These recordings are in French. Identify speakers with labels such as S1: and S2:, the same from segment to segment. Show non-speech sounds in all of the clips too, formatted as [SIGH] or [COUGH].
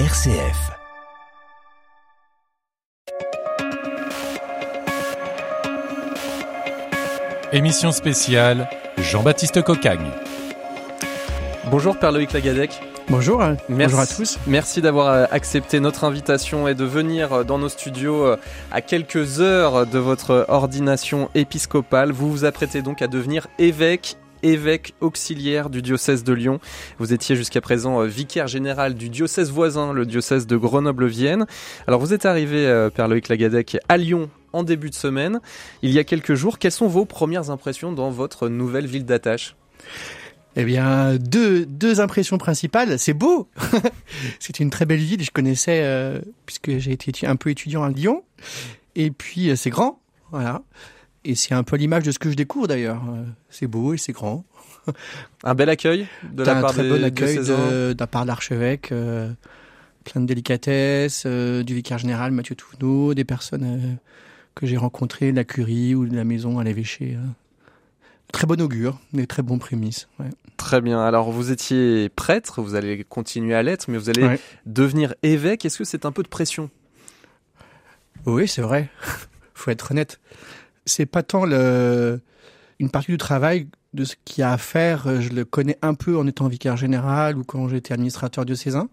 S1: RCF.
S2: Émission spéciale Jean-Baptiste Cocagne.
S3: Bonjour Père Loïc Lagadec.
S4: Bonjour, hein.
S3: Merci.
S4: bonjour à tous.
S3: Merci d'avoir euh, accepté notre invitation et de venir euh, dans nos studios euh, à quelques heures de votre ordination épiscopale. Vous vous apprêtez donc à devenir évêque évêque auxiliaire du diocèse de Lyon. Vous étiez jusqu'à présent vicaire général du diocèse voisin, le diocèse de Grenoble-Vienne. Alors vous êtes arrivé, Père Loïc Lagadec, à Lyon en début de semaine, il y a quelques jours. Quelles sont vos premières impressions dans votre nouvelle ville d'attache?
S4: Eh bien, deux, deux impressions principales. C'est beau. [LAUGHS] c'est une très belle ville. Je connaissais, euh, puisque j'ai été un peu étudiant à Lyon. Et puis, euh, c'est grand. Voilà. Et c'est un peu l'image de ce que je découvre d'ailleurs. C'est beau et c'est grand. [LAUGHS]
S3: Un bel accueil de la
S4: un
S3: part
S4: très
S3: des
S4: bon accueil de, de la part de l'archevêque. euh, plein de délicatesse, euh, du vicaire général Mathieu Touvenot, des personnes euh, que j'ai rencontrées de la curie ou de la maison à l'évêché. euh. Très bon augure, des très bons prémices. ouais.
S3: Très bien. Alors, vous étiez prêtre, vous allez continuer à l'être, mais vous allez
S4: Ouais.
S3: devenir évêque. Est-ce que c'est un peu de pression?
S4: Oui, c'est vrai. [LAUGHS] Faut être honnête. C'est pas tant le... une partie du travail de ce qu'il y a à faire. euh, Je le connais un peu en étant vicaire général ou quand j'étais administrateur diocésain.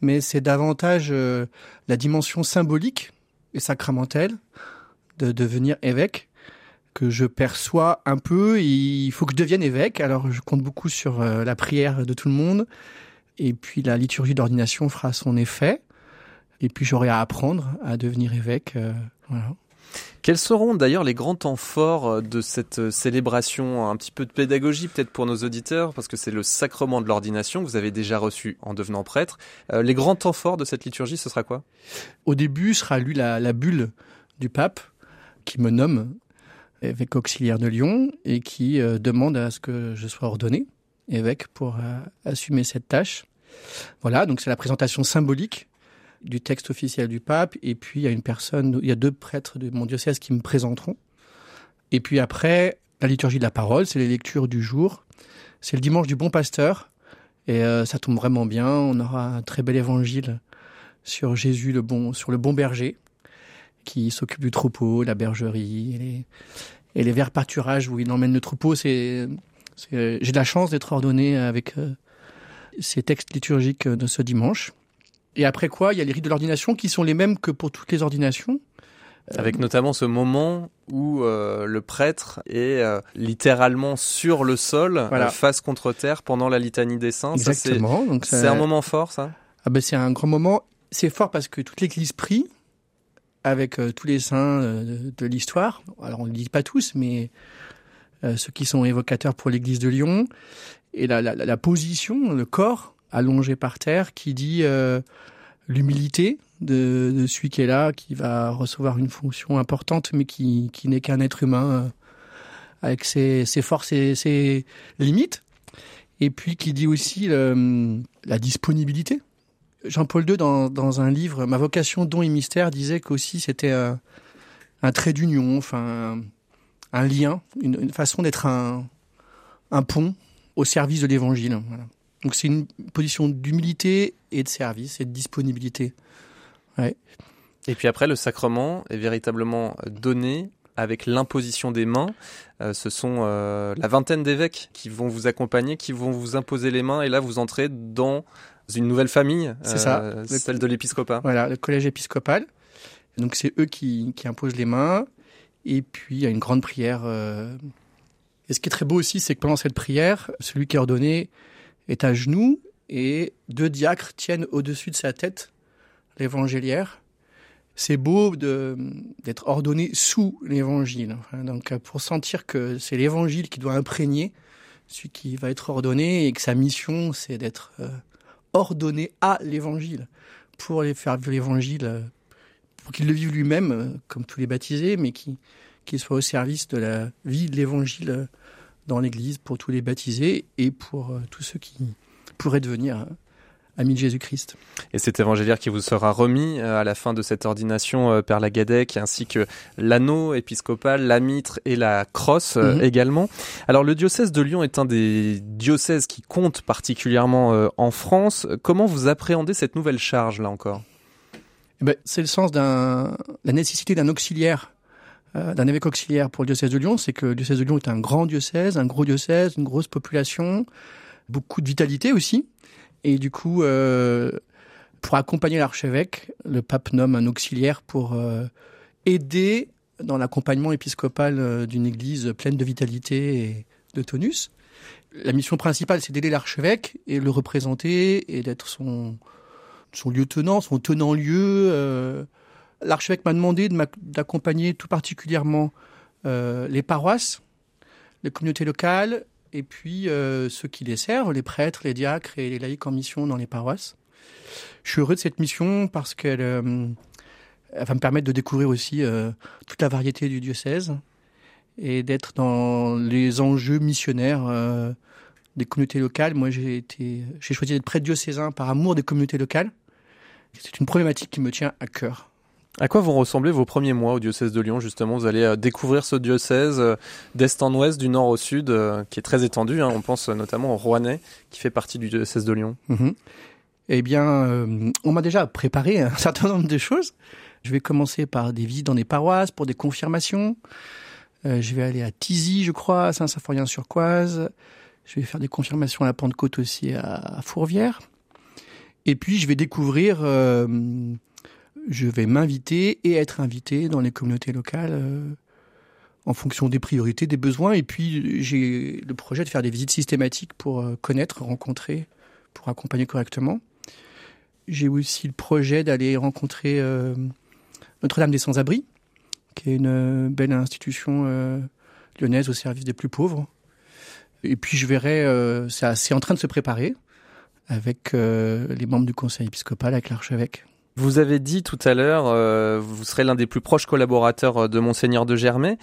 S4: Mais c'est davantage euh, la dimension symbolique et sacramentelle de devenir évêque que je perçois un peu. Il faut que je devienne évêque. Alors, je compte beaucoup sur euh, la prière de tout le monde. Et puis, la liturgie d'ordination fera son effet. Et puis, j'aurai à apprendre à devenir évêque. voilà.
S3: Quels seront d'ailleurs les grands temps forts euh, de cette euh, célébration? Un petit peu de pédagogie peut-être pour nos auditeurs, parce que c'est le sacrement de l'ordination que vous avez déjà reçu en devenant prêtre. Euh, les grands temps forts de cette liturgie, ce sera quoi?
S4: Au début sera lu la, bulle du pape qui me nomme évêque auxiliaire de Lyon et qui demande à ce que je sois ordonné évêque pour assumer cette tâche. Voilà, donc c'est la présentation symbolique du texte officiel du pape et puis il y a une personne, il y a deux prêtres de mon diocèse qui me présenteront. Et puis après, la liturgie de la parole, c'est les lectures du jour. C'est le dimanche du bon pasteur et euh, ça tombe vraiment bien. On aura un très bel évangile sur Jésus le bon, sur le bon berger, qui s'occupe du troupeau, la bergerie, et les, et les verts pâturages où il emmène le troupeau. C'est, j'ai de la chance d'être ordonné avec euh, ces textes liturgiques de ce dimanche. Et après quoi, il y a les rites de l'ordination qui sont les mêmes que pour toutes les ordinations.
S3: Avec notamment ce moment où euh, le prêtre est euh, littéralement sur le sol,
S4: Voilà.
S3: euh, face contre terre, pendant la litanie des saints. C'est-
S4: Exactement. Ça-
S3: C'est un moment fort, ça?
S4: Ah ben c'est un grand moment. C'est fort parce que toute l'Église prie avec euh, tous les saints euh, de, l'histoire. Alors on ne le dit pas tous, mais euh, ceux qui sont évocateurs pour l'Église de Lyon. Et la, la, la position, le corps allongé par terre, qui dit euh, l'humilité de, celui qui est là, qui va recevoir une fonction importante, mais qui, qui n'est qu'un être humain euh, avec ses, ses forces et ses limites. Et puis qui dit aussi la disponibilité. Jean-Paul II, dans, dans un livre, Ma vocation, don et mystère, disait qu'aussi c'était un, un trait d'union, enfin un, lien, une, une façon d'être un, un pont au service de l'Évangile. Voilà. Donc c'est une position d'humilité et de service et de disponibilité.
S3: Et puis après, le sacrement est véritablement donné avec l'imposition des mains. Euh, ce sont euh, la vingtaine d'évêques qui vont vous accompagner, qui vont vous imposer les mains, et là vous entrez dans une nouvelle famille,
S4: C'est ça. Le-
S3: celle de l'épiscopat.
S4: Voilà, le collège épiscopal. Donc c'est eux qui, qui imposent les mains. Et puis il y a une grande prière. euh. Et ce qui est très beau aussi, c'est que pendant cette prière, celui qui est ordonné est à genoux et deux diacres tiennent au-dessus de sa tête l'évangéliaire. C'est beau d'être ordonné sous l'évangile. Enfin, donc pour sentir que c'est l'évangile qui doit imprégner celui qui va être ordonné et que sa mission, c'est d'être euh, ordonné à l'évangile pour les faire vivre l'évangile, euh, pour qu'il le vive lui-même, euh, comme tous les baptisés, mais qui- qu'il soit au service de la vie de l'évangile dans l'Église pour tous les baptisés et pour euh, tous ceux qui pourraient devenir euh, ami de Jésus-Christ.
S3: Et cet évangéliaire qui vous sera remis euh, à la fin de cette ordination, Père Lagadec, ainsi que l'anneau épiscopal, la mitre et la crosse
S4: Mhm.
S3: également. Alors le diocèse de Lyon est un des diocèses qui compte particulièrement en France. Comment vous appréhendez cette nouvelle charge là encore?
S4: Eh ben, c'est le sens d'un la nécessité d'un auxiliaire, d'un évêque auxiliaire pour le diocèse de Lyon. C'est que le diocèse de Lyon est un grand diocèse, un gros diocèse, une grosse population, beaucoup de vitalité aussi. Et du coup, euh, pour accompagner l'archevêque, le pape nomme un auxiliaire pour euh, aider dans l'accompagnement épiscopal euh, d'une église pleine de vitalité et de tonus. La mission principale, c'est d'aider l'archevêque et le représenter et d'être son, son lieutenant, son tenant-lieu. euh. L'archevêque m'a demandé d'accompagner tout particulièrement euh, les paroisses, les communautés locales, et puis euh, ceux qui les servent, les prêtres, les diacres et les laïcs en mission dans les paroisses. Je suis heureux de cette mission parce qu'elle euh, va me permettre de découvrir aussi toute la variété du diocèse et d'être dans les enjeux missionnaires des communautés locales. Moi, j'ai été, j'ai choisi d'être prêtre diocésain par amour des communautés locales. C'est une problématique qui me tient à cœur.
S3: À quoi vont ressembler vos premiers mois au diocèse de Lyon justement? Vous allez euh, découvrir ce diocèse euh, d'est en ouest, du nord au sud, euh, qui est très étendu. hein. On pense notamment au Rouennais, qui fait partie du diocèse de Lyon.
S4: Mhm. Eh bien, on m'a déjà préparé un [LAUGHS] certain nombre de choses. Je vais commencer par des visites dans des paroisses pour des confirmations. Je vais aller à Tizy, je crois, à Saint-Symphorien-sur-Coise. Je vais faire des confirmations à la Pentecôte aussi à Fourvière. Et puis, je vais découvrir, je vais m'inviter et être invité dans les communautés locales euh, en fonction des priorités, des besoins. Et puis, j'ai le projet de faire des visites systématiques pour euh, connaître, rencontrer, pour accompagner correctement. J'ai aussi le projet d'aller rencontrer euh, Notre-Dame des Sans-Abris, qui est une euh, belle institution euh, lyonnaise au service des plus pauvres. Et puis je verrai, euh, c'est c'est en train de se préparer avec les membres du conseil épiscopal, avec l'archevêque.
S3: Vous avez dit tout à l'heure, euh, vous serez l'un des plus proches collaborateurs euh, de Monseigneur de Germay.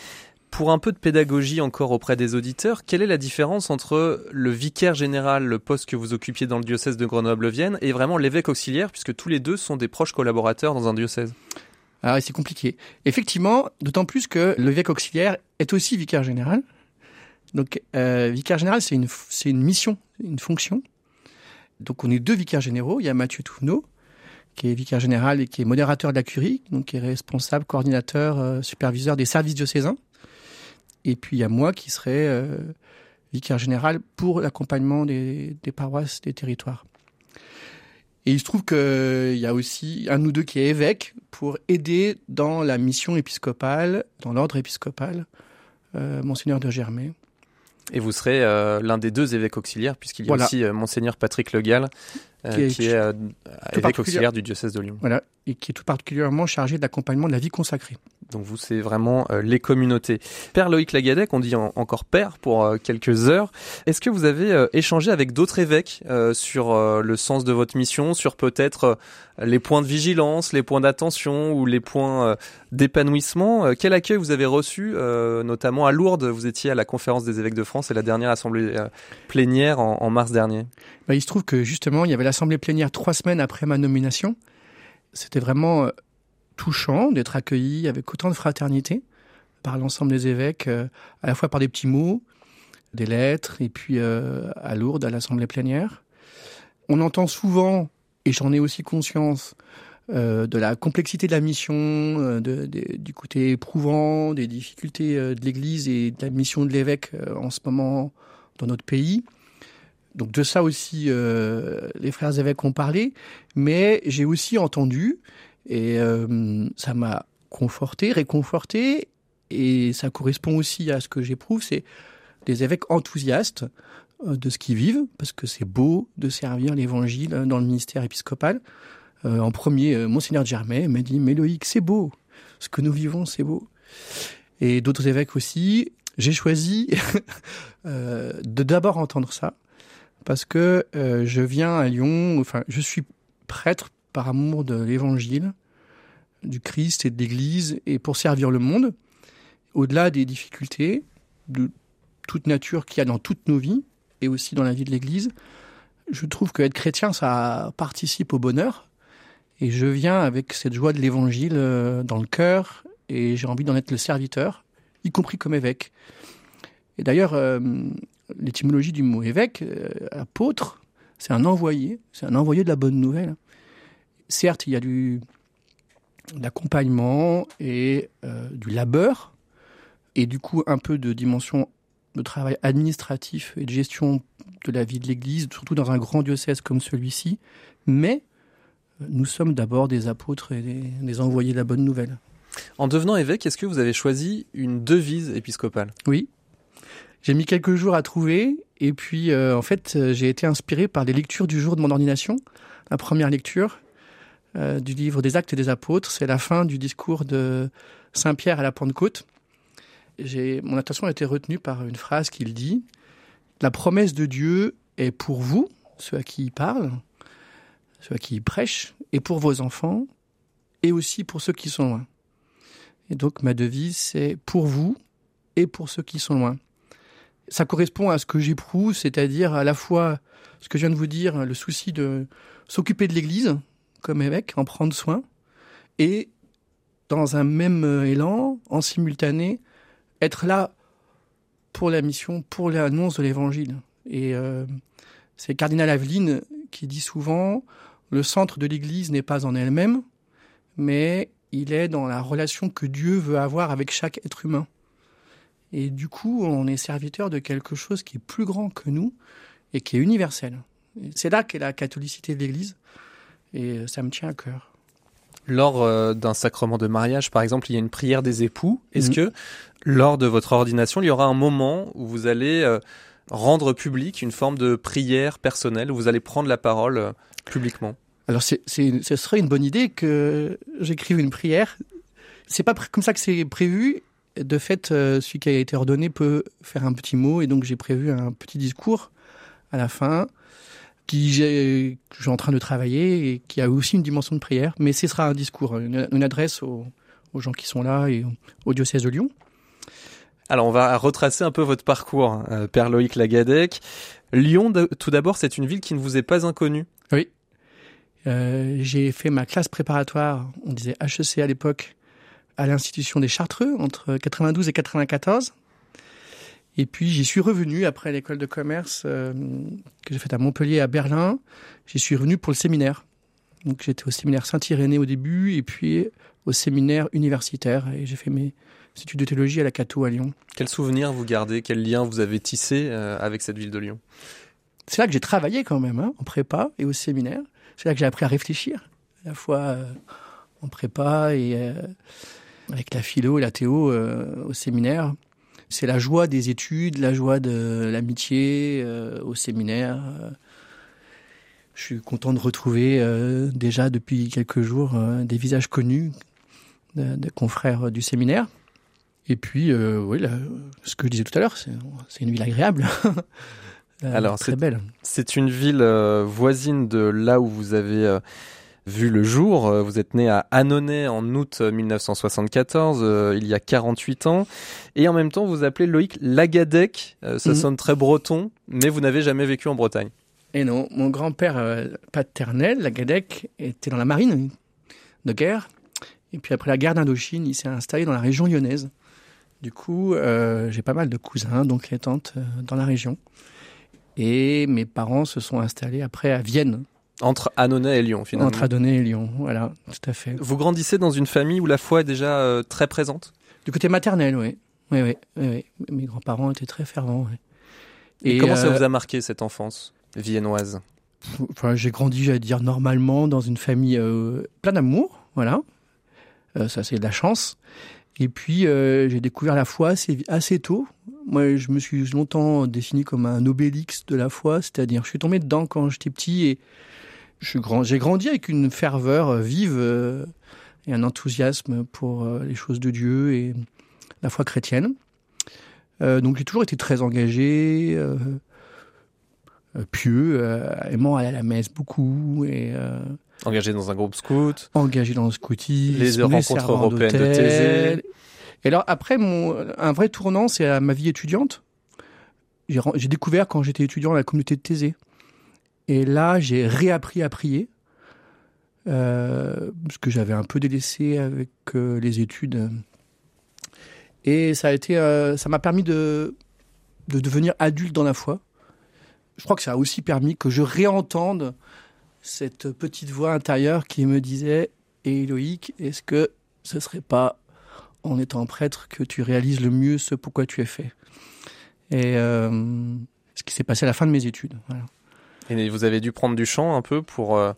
S3: Pour un peu de pédagogie encore auprès des auditeurs, quelle est la différence entre le vicaire général, le poste que vous occupiez dans le diocèse de Grenoble-Vienne, et vraiment l'évêque auxiliaire, puisque tous les deux sont des proches collaborateurs dans un diocèse?
S4: Ah, c'est compliqué. Effectivement, d'autant plus que l'évêque auxiliaire est aussi vicaire général. Donc, euh, vicaire général, c'est une, c'est une mission, une fonction. Donc, on est deux vicaires généraux. Il y a Mathieu Touvenot, qui est vicaire général et qui est modérateur de la curie, donc qui est responsable, coordinateur, euh, superviseur des services diocésains. Et puis, il y a moi qui serai euh, vicaire général pour l'accompagnement des, des paroisses, des territoires. Et il se trouve qu'il y a aussi un ou deux qui est évêque pour aider dans la mission épiscopale, dans l'ordre épiscopal, euh, Monseigneur de Germay.
S3: Et vous serez euh, l'un des deux évêques auxiliaires, puisqu'il y a
S4: Voilà.
S3: aussi euh, Monseigneur Patrick Le Gall, euh,
S4: Qui est-
S3: qui est euh, évêque auxiliaire du diocèse de Lyon.
S4: Voilà, et qui est tout particulièrement chargé de l'accompagnement de la vie consacrée.
S3: Donc vous, c'est vraiment euh, les communautés. Père Loïc Lagadec, on dit en- encore père pour euh, quelques heures. Est-ce que vous avez euh, échangé avec d'autres évêques euh, sur euh, le sens de votre mission, sur peut-être euh, les points de vigilance, les points d'attention ou les points euh, d'épanouissement? Euh, Quel accueil vous avez reçu, euh, notamment à Lourdes? Vous étiez à la conférence des évêques de France et la dernière assemblée euh, plénière en, en mars dernier.
S4: Bah, il se trouve que justement, il y avait l'assemblée plénière trois semaines après ma nomination. C'était vraiment euh, touchant d'être accueilli avec autant de fraternité par l'ensemble des évêques, euh, à la fois par des petits mots, des lettres, et puis euh, à Lourdes, à l'assemblée plénière. On entend souvent, et j'en ai aussi conscience, de la complexité de la mission, du côté éprouvant, des difficultés de l'Église et de la mission de l'évêque en ce moment dans notre pays. Donc de ça aussi, euh, les frères évêques ont parlé, mais j'ai aussi entendu, et euh, ça m'a conforté, réconforté, et ça correspond aussi à ce que j'éprouve, c'est des évêques enthousiastes euh, de ce qu'ils vivent, parce que c'est beau de servir l'Évangile dans le ministère épiscopal. En premier, Monseigneur Germain m'a dit, mais Loïc, c'est beau, ce que nous vivons, c'est beau. Et d'autres évêques aussi. J'ai choisi [LAUGHS] de d'abord entendre ça, parce que euh, je viens à Lyon, enfin, je suis prêtre par amour de l'Évangile, du Christ et de l'Église, et pour servir le monde, au-delà des difficultés de toute nature qu'il y a dans toutes nos vies, et aussi dans la vie de l'Église, je trouve que être chrétien, ça participe au bonheur. Et je viens avec cette joie de l'évangile euh, dans le cœur et j'ai envie d'en être le serviteur, y compris comme évêque. Et d'ailleurs, euh, l'étymologie du mot évêque, euh, apôtre, c'est un envoyé, c'est un envoyé de la bonne nouvelle. Certes, il y a du d'accompagnement et du labeur, et du coup un peu de dimension de travail administratif et de gestion de la vie de l'Église, surtout dans un grand diocèse comme celui-ci, mais nous sommes d'abord des apôtres et des, envoyés de la bonne nouvelle.
S3: En devenant évêque, est-ce que vous avez choisi une devise épiscopale?
S4: Oui. J'ai mis quelques jours à trouver et puis euh, en fait j'ai été inspiré par les lectures du jour de mon ordination. La première lecture euh, du livre des Actes des Apôtres, c'est la fin du discours de Saint Pierre à la Pentecôte. Mon attention a été retenue par une phrase qu'il dit La promesse de Dieu est pour vous, ceux à qui il parle, ceux à qui il prêche, et pour vos enfants, et aussi pour ceux qui sont loin. Et donc ma devise, c'est pour vous et pour ceux qui sont loin. Ça correspond à ce que j'éprouve, c'est-à-dire à la fois ce que je viens de vous dire, le souci de s'occuper de l'Église comme évêque, en prendre soin, et dans un même élan, en simultané, être là pour la mission, pour l'annonce de l'Évangile. Et euh, c'est Cardinal Aveline qui dit souvent le centre de l'Église n'est pas en elle-même, mais il est dans la relation que Dieu veut avoir avec chaque être humain. Et du coup, on est serviteur de quelque chose qui est plus grand que nous et qui est universel. C'est là qu'est la catholicité de l'Église, et ça me tient à cœur.
S3: Lors euh, d'un sacrement de mariage, par exemple, il y a une prière des époux. Est-ce mhm. que lors de votre ordination, il y aura un moment où vous allez euh, rendre public une forme de prière personnelle, où vous allez prendre la parole euh, publiquement?
S4: Alors, c'est, ce serait une bonne idée que j'écrive une prière. C'est pas comme ça que c'est prévu. De fait, euh, celui qui a été ordonné peut faire un petit mot, et donc j'ai prévu un petit discours à la fin qui j'ai, que je suis en train de travailler et qui a aussi une dimension de prière. Mais ce sera un discours, une, adresse aux, aux, gens qui sont là et au diocèse de Lyon.
S3: Alors on va retracer un peu votre parcours, euh, Père Loïc Lagadec. Lyon, tout d'abord, c'est une ville qui ne vous est pas inconnue.
S4: Oui. Euh, j'ai fait ma classe préparatoire, on disait HEC à l'époque, à l'institution des Chartreux entre 92 et 94. Et puis j'y suis revenu après l'école de commerce euh, que j'ai faite à Montpellier, à Berlin. J'y suis revenu pour le séminaire. Donc j'étais au séminaire Saint-Irénée au début et puis au séminaire universitaire et j'ai fait mes études de théologie à la Cato à Lyon.
S3: Quel souvenir vous gardez? Quel lien vous avez tissé euh, avec cette ville de Lyon?
S4: C'est là que j'ai travaillé quand même, hein, en prépa et au séminaire. C'est là que j'ai appris à réfléchir, à la fois euh, en prépa et avec la philo et la théo au séminaire. C'est la joie des études, la joie de l'amitié au séminaire. Je suis content de retrouver déjà depuis quelques jours des visages connus de confrères du séminaire. Et puis, euh, oui, ce que je disais tout à l'heure, c'est une ville agréable. [LAUGHS]
S3: Alors, très belle. C'est une ville euh, voisine de là où vous avez euh, vu le jour. Vous êtes né à Annonay en août 1974, il y a 48 ans. Et en même temps, vous appelez Loïc Lagadec. ça mhm. sonne très breton, mais vous n'avez jamais vécu en Bretagne.
S4: Et non, mon grand-père paternel, Lagadec, était dans la marine de guerre. Et puis après la guerre d'Indochine, il s'est installé dans la région lyonnaise. Du coup, euh, j'ai pas mal de cousins, donc les tantes euh, dans la région. Et mes parents se sont installés après à Vienne.
S3: Entre Annonay et Lyon, finalement.
S4: Entre Annonay et Lyon, voilà, tout à fait.
S3: Vous grandissez dans une famille où la foi est déjà euh, très présente?
S4: Du côté maternel, oui. Oui, oui, oui, Mes grands-parents étaient très fervents.
S3: Et, comment ça vous a marqué cette enfance viennoise?
S4: Enfin, J'ai grandi, j'allais dire, normalement dans une famille euh, plein d'amour, voilà. ça, c'est de la chance. Et puis, euh, j'ai découvert la foi assez, assez tôt. Moi, je me suis longtemps défini comme un obélix de la foi, c'est-à-dire je suis tombé dedans quand j'étais petit et j'ai grandi avec une ferveur vive euh, et un enthousiasme pour euh, les choses de Dieu et la foi chrétienne. donc j'ai toujours été très engagé, pieux, aimant aller à la messe beaucoup et
S3: Engagé dans un groupe scout.
S4: Engagé dans le scoutisme.
S3: Les rencontres européennes de Thésée.
S4: Et alors après, mon, un vrai tournant, c'est à ma vie étudiante. J'ai découvert quand j'étais étudiant la communauté de Thésée. Et là, j'ai réappris à prier, euh, parce que j'avais un peu délaissé avec euh, les études. Et ça a été, euh, ça m'a permis de, de devenir adulte dans la foi. Je crois que ça a aussi permis que je réentende cette petite voix intérieure qui me disait Et Loïc, est-ce que ce serait pas en étant prêtre que tu réalises le mieux ce pourquoi tu es fait? Et euh, ce qui s'est passé à la fin de mes études. Voilà.
S3: Et vous avez dû prendre du champ un peu pour euh,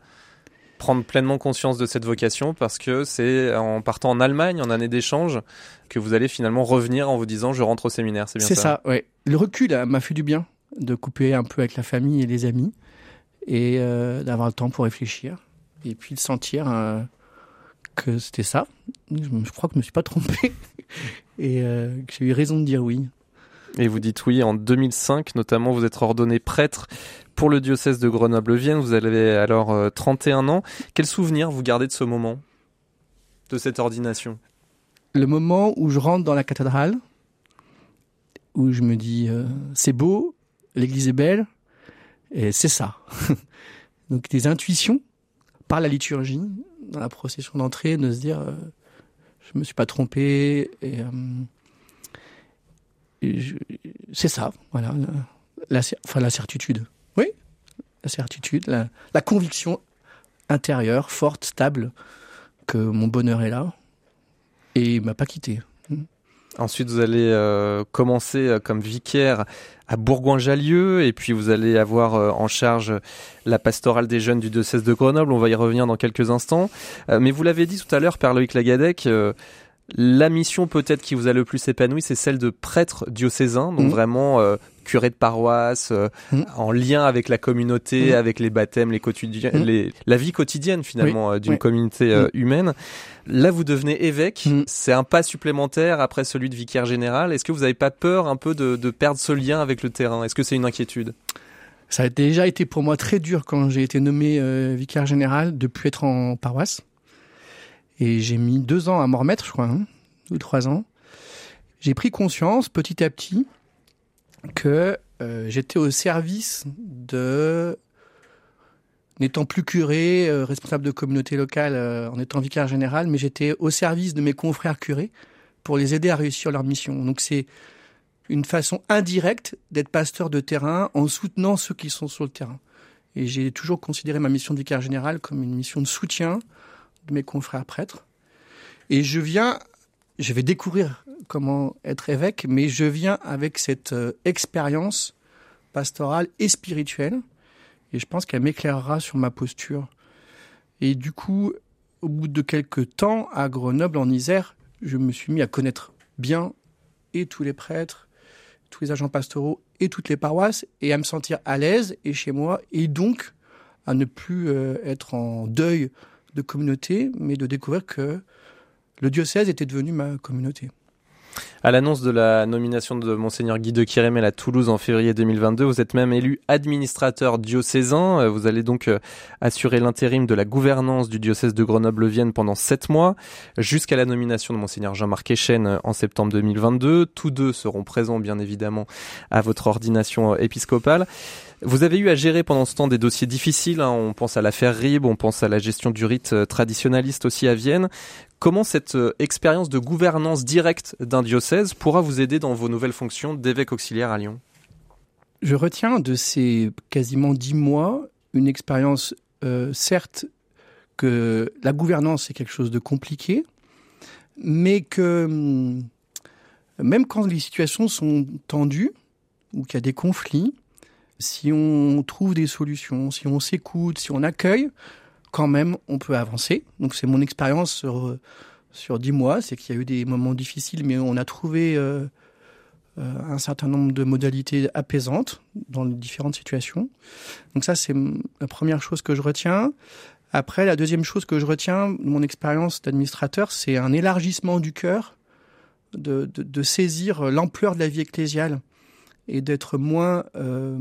S3: prendre pleinement conscience de cette vocation parce que c'est en partant en Allemagne en année d'échange que vous allez finalement revenir en vous disant je rentre au séminaire, c'est bien ça
S4: C'est ça, oui. Le recul m'a fait du bien de couper un peu avec la famille et les amis et euh, d'avoir le temps pour réfléchir et puis de sentir euh, que c'était ça. Je, je, crois que je me suis pas trompé [LAUGHS] et euh, que j'ai eu raison de dire oui.
S3: Et vous dites oui en 2005, notamment vous êtes ordonné prêtre pour le diocèse de Grenoble-Vienne. Vous avez alors euh, 31 ans. Quel souvenir vous gardez de ce moment, de cette ordination?
S4: Le moment où je rentre dans la cathédrale, où je me dis euh, c'est beau, l'église est belle, et c'est ça. [LAUGHS] Donc des intuitions par la liturgie, dans la procession d'entrée, de se dire euh, je me suis pas trompé, et, euh, c'est ça, voilà, la certitude. Oui, la certitude, la, conviction intérieure, forte, stable, que mon bonheur est là, et m'a pas quitté.
S3: Ensuite, vous allez euh, commencer euh, comme vicaire à Bourgoin-Jallieu, et puis vous allez avoir euh, en charge la pastorale des jeunes du diocèse de Grenoble. On va y revenir dans quelques instants. Mais vous l'avez dit tout à l'heure, Père Loïc Lagadec, la mission peut-être qui vous a le plus épanoui, c'est celle de prêtre diocésain, donc
S4: Mhm.
S3: vraiment euh, curé de paroisse, euh,
S4: Mhm.
S3: en lien avec la communauté,
S4: Mhm.
S3: avec les baptêmes, les quotidiens, les, la vie quotidienne finalement euh, d'une
S4: oui.
S3: communauté euh, humaine. Là, vous devenez évêque. C'est un pas supplémentaire après celui de vicaire général. Est-ce que vous n'avez pas peur un peu de, de perdre ce lien avec le terrain? Est-ce que c'est une inquiétude?
S4: Ça a déjà été pour moi très dur quand j'ai été nommé euh, vicaire général de plus être en paroisse. Et j'ai mis deux ans à m'en remettre, je crois, hein, ou trois ans. J'ai pris conscience petit à petit que euh, j'étais au service de, n'étant plus curé, euh, responsable de communauté locale, euh, en étant vicaire général, mais j'étais au service de mes confrères curés pour les aider à réussir leur mission. Donc c'est une façon indirecte d'être pasteur de terrain en soutenant ceux qui sont sur le terrain. Et j'ai toujours considéré ma mission de vicaire général comme une mission de soutien de mes confrères prêtres. Et je viens, je vais découvrir comment être évêque, mais je viens avec cette euh, expérience pastorale et spirituelle. Et je pense qu'elle m'éclairera sur ma posture. Et du coup, au bout de quelques temps, à Grenoble, en Isère, je me suis mis à connaître bien et tous les prêtres, tous les agents pastoraux et toutes les paroisses, et à me sentir à l'aise et chez moi, et donc à ne plus euh, être en deuil de communauté, mais de découvrir que le diocèse était devenu ma communauté.
S3: À l'annonce de la nomination de Monseigneur Guy de Kérémel à Toulouse en février 2022, vous êtes même élu administrateur diocésain. Euh, Vous allez donc euh, assurer l'intérim de la gouvernance du diocèse de Grenoble-Vienne pendant sept mois, jusqu'à la nomination de Monseigneur Jean-Marc Echen euh, en septembre 2022. Tous deux seront présents, bien évidemment, à votre ordination épiscopale. Vous avez eu à gérer pendant ce temps des dossiers difficiles. hein. On pense à l'affaire Rib, on pense à la gestion du rite traditionnaliste aussi à Vienne. Comment cette euh, expérience de gouvernance directe d'un diocèse pourra vous aider dans vos nouvelles fonctions d'évêque auxiliaire à Lyon?
S4: Je retiens de ces quasiment dix mois une expérience, euh, certes, que la gouvernance est quelque chose de compliqué, mais que hum, même quand les situations sont tendues ou qu'il y a des conflits, si on trouve des solutions, si on s'écoute, si on accueille, quand même, on peut avancer. Donc c'est mon expérience sur, sur dix mois, c'est qu'il y a eu des moments difficiles, mais on a trouvé euh, euh, un certain nombre de modalités apaisantes dans les différentes situations. Donc ça, c'est la première chose que je retiens. Après, la deuxième chose que je retiens de mon expérience d'administrateur, c'est un élargissement du cœur, de, de, de saisir l'ampleur de la vie ecclésiale et d'être moins, euh,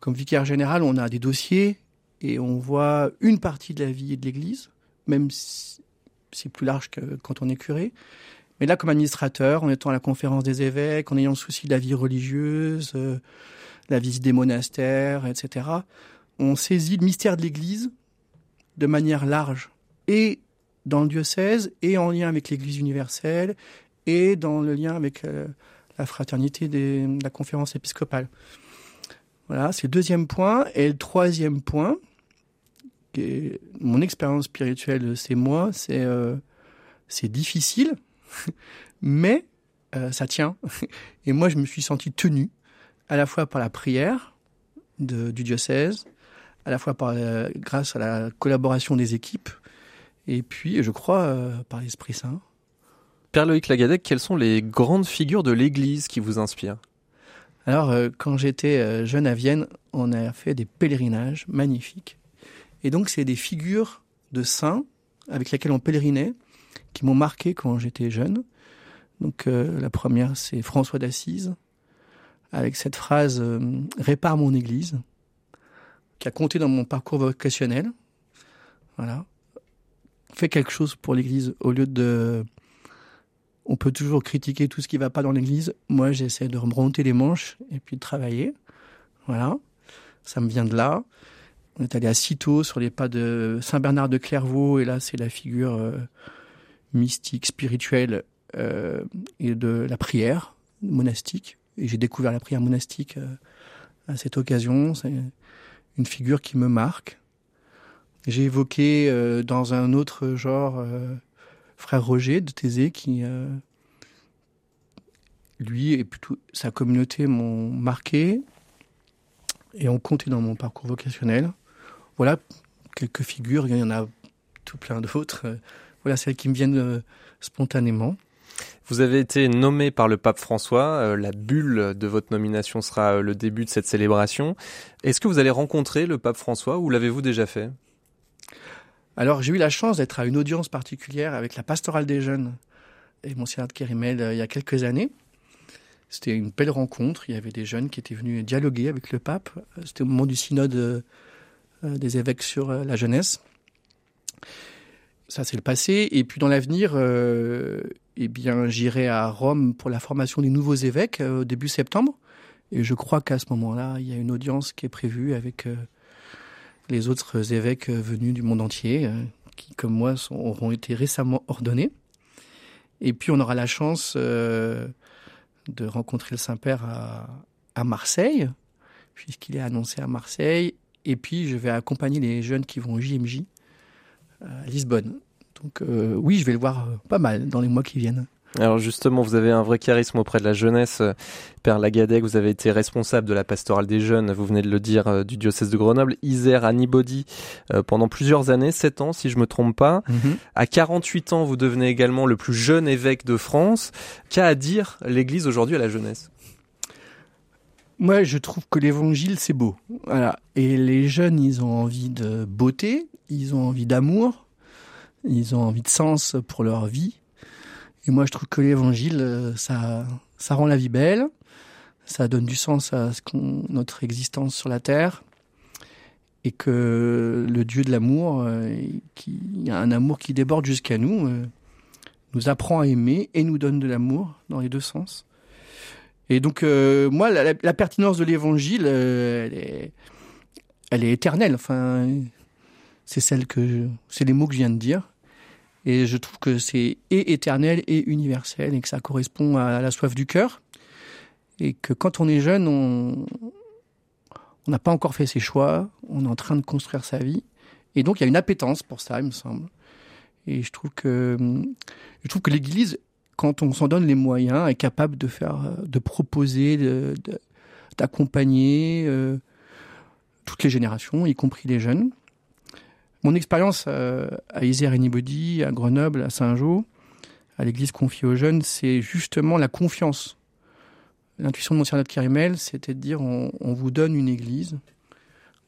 S4: comme vicaire général, on a des dossiers et on voit une partie de la vie de l'Église, même si c'est plus large que quand on est curé. Mais là, comme administrateur, en étant à la conférence des évêques, en ayant le souci de la vie religieuse, euh, la visite des monastères, etc., on saisit le mystère de l'Église de manière large, et dans le diocèse, et en lien avec l'Église universelle, et dans le lien avec euh, la fraternité de la conférence épiscopale. Voilà, c'est le deuxième point. Et le troisième point, mon expérience spirituelle, c'est moi, c'est euh, c'est difficile, [LAUGHS] mais euh, ça tient. [LAUGHS] Et moi, je me suis senti tenu à la fois par la prière de, du diocèse, à la fois par, euh, grâce à la collaboration des équipes, et puis, je crois, euh, par l'Esprit Saint.
S3: Père Loïc Lagadec, quelles sont les grandes figures de l'Église qui vous inspirent?
S4: Alors, euh, quand j'étais jeune à Vienne, on a fait des pèlerinages magnifiques. Et donc, c'est des figures de saints avec lesquelles on pèlerinait qui m'ont marqué quand j'étais jeune. Donc, la première, c'est François d'Assise, avec cette phrase Répare mon Église qui a compté dans mon parcours vocationnel. Voilà. Fais quelque chose pour l'Église au lieu de. On peut toujours critiquer tout ce qui va pas dans l'Église. Moi, j'essaie de remonter les manches et puis de travailler. Voilà. Ça me vient de là. On est allé à Cîteaux, sur les pas de Saint Bernard de Clairvaux, et là, c'est la figure euh, mystique, spirituelle euh, et de la prière monastique. Et j'ai découvert la prière monastique euh, à cette occasion. C'est une figure qui me marque. J'ai évoqué dans un autre genre frère Roger de Thésée qui lui et plutôt sa communauté m'ont marqué et ont compté dans mon parcours vocationnel. Voilà quelques figures, il y en a tout plein d'autres. Voilà celles qui me viennent spontanément.
S3: Vous avez été nommé par le pape François. Euh, la bulle de votre nomination sera euh, le début de cette célébration. Est-ce que vous allez rencontrer le pape François ou l'avez-vous déjà fait?
S4: Alors j'ai eu la chance d'être à une audience particulière avec la pastorale des jeunes et Monseigneur de Kérimel euh, il y a quelques années. C'était une belle rencontre. Il y avait des jeunes qui étaient venus dialoguer avec le pape. C'était au moment du synode des évêques sur la jeunesse. Ça, c'est le passé. Et puis dans l'avenir, eh bien, j'irai à Rome pour la formation des nouveaux évêques euh, au début septembre. Et je crois qu'à ce moment-là, il y a une audience qui est prévue avec euh, les autres évêques euh, venus du monde entier, qui, comme moi, auront été récemment ordonnés. Et puis, on aura la chance de rencontrer le Saint-Père à Marseille, puisqu'il est annoncé à Marseille. Et puis, je vais accompagner les jeunes qui vont au JMJ à Lisbonne. Donc euh, oui, je vais le voir euh, pas mal dans les mois qui viennent.
S3: Alors justement, vous avez un vrai charisme auprès de la jeunesse. Père Lagadec, vous avez été responsable de la pastorale des jeunes, vous venez de le dire, euh, du diocèse de Grenoble, Isère, Anibody, pendant plusieurs années, 7 ans si je me trompe pas. Mhm. À 48 ans, vous devenez également le plus jeune évêque de France. Qu'a à dire l'Église aujourd'hui à la jeunesse?
S4: Moi, je trouve que l'évangile, c'est beau. Voilà. Et les jeunes, ils ont envie de beauté, ils ont envie d'amour, ils ont envie de sens pour leur vie. Et moi, je trouve que l'évangile, euh, ça, ça rend la vie belle, ça donne du sens à notre existence sur la terre, et que le Dieu de l'amour, euh, qui a un amour qui déborde jusqu'à nous, euh, nous apprend à aimer et nous donne de l'amour dans les deux sens. Et donc, moi, la, pertinence de l'évangile, elle, est, elle est éternelle. Enfin, c'est celle que, c'est les mots que je viens de dire. Et je trouve que c'est et éternel et universel et que ça correspond à la soif du cœur. Et que quand on est jeune, on on n'a pas encore fait ses choix, on est en train de construire sa vie. Et donc il y a une appétence pour ça, il me semble. Et je trouve que je trouve que l'Église, quand on s'en donne les moyens, est capable de faire, de proposer, d'accompagner euh, toutes les générations, y compris les jeunes. Mon expérience euh, à Isère Anybody, à Grenoble, à Saint-Jean, à l'église confiée aux jeunes, c'est justement la confiance. L'intuition de Monseigneur de Carimel, c'était de dire on, vous donne une église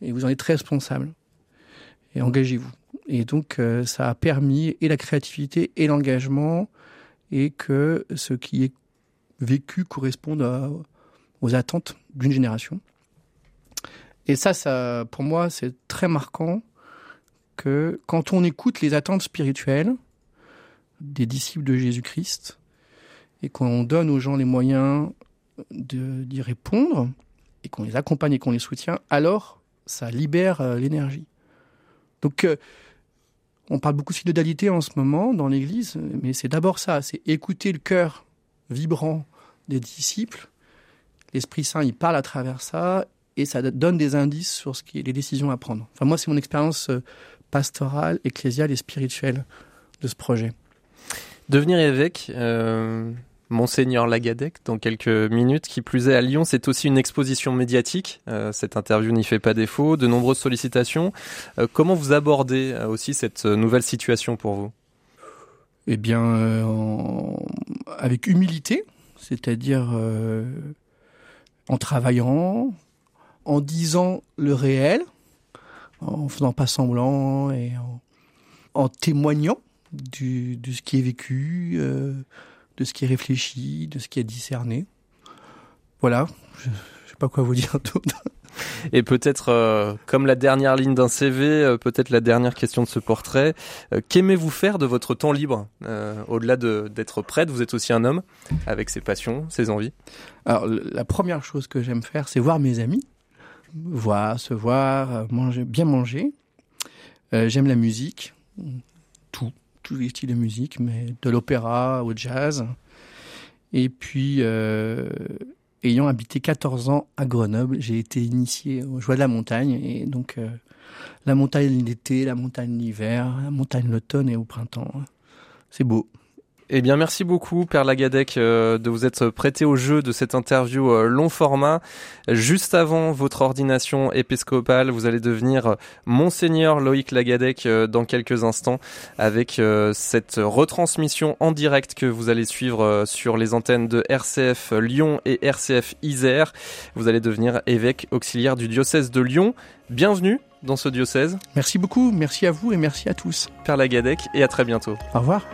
S4: et vous en êtes responsable. Et engagez-vous. Et donc, euh, ça a permis et la créativité et l'engagement et que ce qui est vécu corresponde aux attentes d'une génération. Et ça, ça, pour moi, c'est très marquant que quand on écoute les attentes spirituelles des disciples de Jésus-Christ et qu'on donne aux gens les moyens d'y répondre et qu'on les accompagne et qu'on les soutient, alors ça libère euh, l'énergie. Donc, euh, on parle beaucoup de synodalité en ce moment dans l'Église, mais c'est d'abord ça, c'est écouter le cœur vibrant des disciples. L'Esprit Saint, il parle à travers ça, et ça donne des indices sur les décisions à prendre. Enfin, moi, c'est mon expérience euh, pastorale, ecclésiale et spirituelle de ce projet.
S3: Devenir évêque, euh, Monseigneur Lagadec, dans quelques minutes, qui plus est à Lyon, c'est aussi une exposition médiatique. Euh, cette interview n'y fait pas défaut, de nombreuses sollicitations. Euh, comment vous abordez euh, aussi cette nouvelle situation pour vous?
S4: Eh bien, en... avec humilité, c'est-à-dire en travaillant, en disant le réel, en faisant pas semblant et en, témoignant de ce qui est vécu, de ce qui est réfléchi, de ce qui est discerné. Voilà, je, ne sais pas quoi vous dire d'autre.
S3: Et peut-être, euh, comme la dernière ligne d'un CV, euh, peut-être la dernière question de ce portrait, euh, qu'aimez-vous faire de votre temps libre Au-delà d'être prêtre, vous êtes aussi un homme avec ses passions, ses envies.
S4: Alors, la première chose que j'aime faire, c'est voir mes amis, voir, se voir, manger, bien manger. j'aime la musique, tout, tous les styles de musique, mais de l'opéra au jazz. Et puis, euh, ayant habité 14 ans à Grenoble, j'ai été initié aux joies de la montagne. Et donc, euh, la montagne l'été, la montagne l'hiver, la montagne l'automne et au printemps. C'est beau.
S3: Eh bien, merci beaucoup, Père Lagadec, euh, de vous être prêté au jeu de cette interview euh, long format. Juste avant votre ordination épiscopale, vous allez devenir Monseigneur Loïc Lagadec euh, dans quelques instants avec cette retransmission en direct que vous allez suivre sur les antennes de RCF Lyon et RCF Isère. Vous allez devenir évêque auxiliaire du diocèse de Lyon. Bienvenue dans ce diocèse.
S4: Merci beaucoup, merci à vous et merci à tous.
S3: Père Lagadec, et à très bientôt.
S4: Au revoir.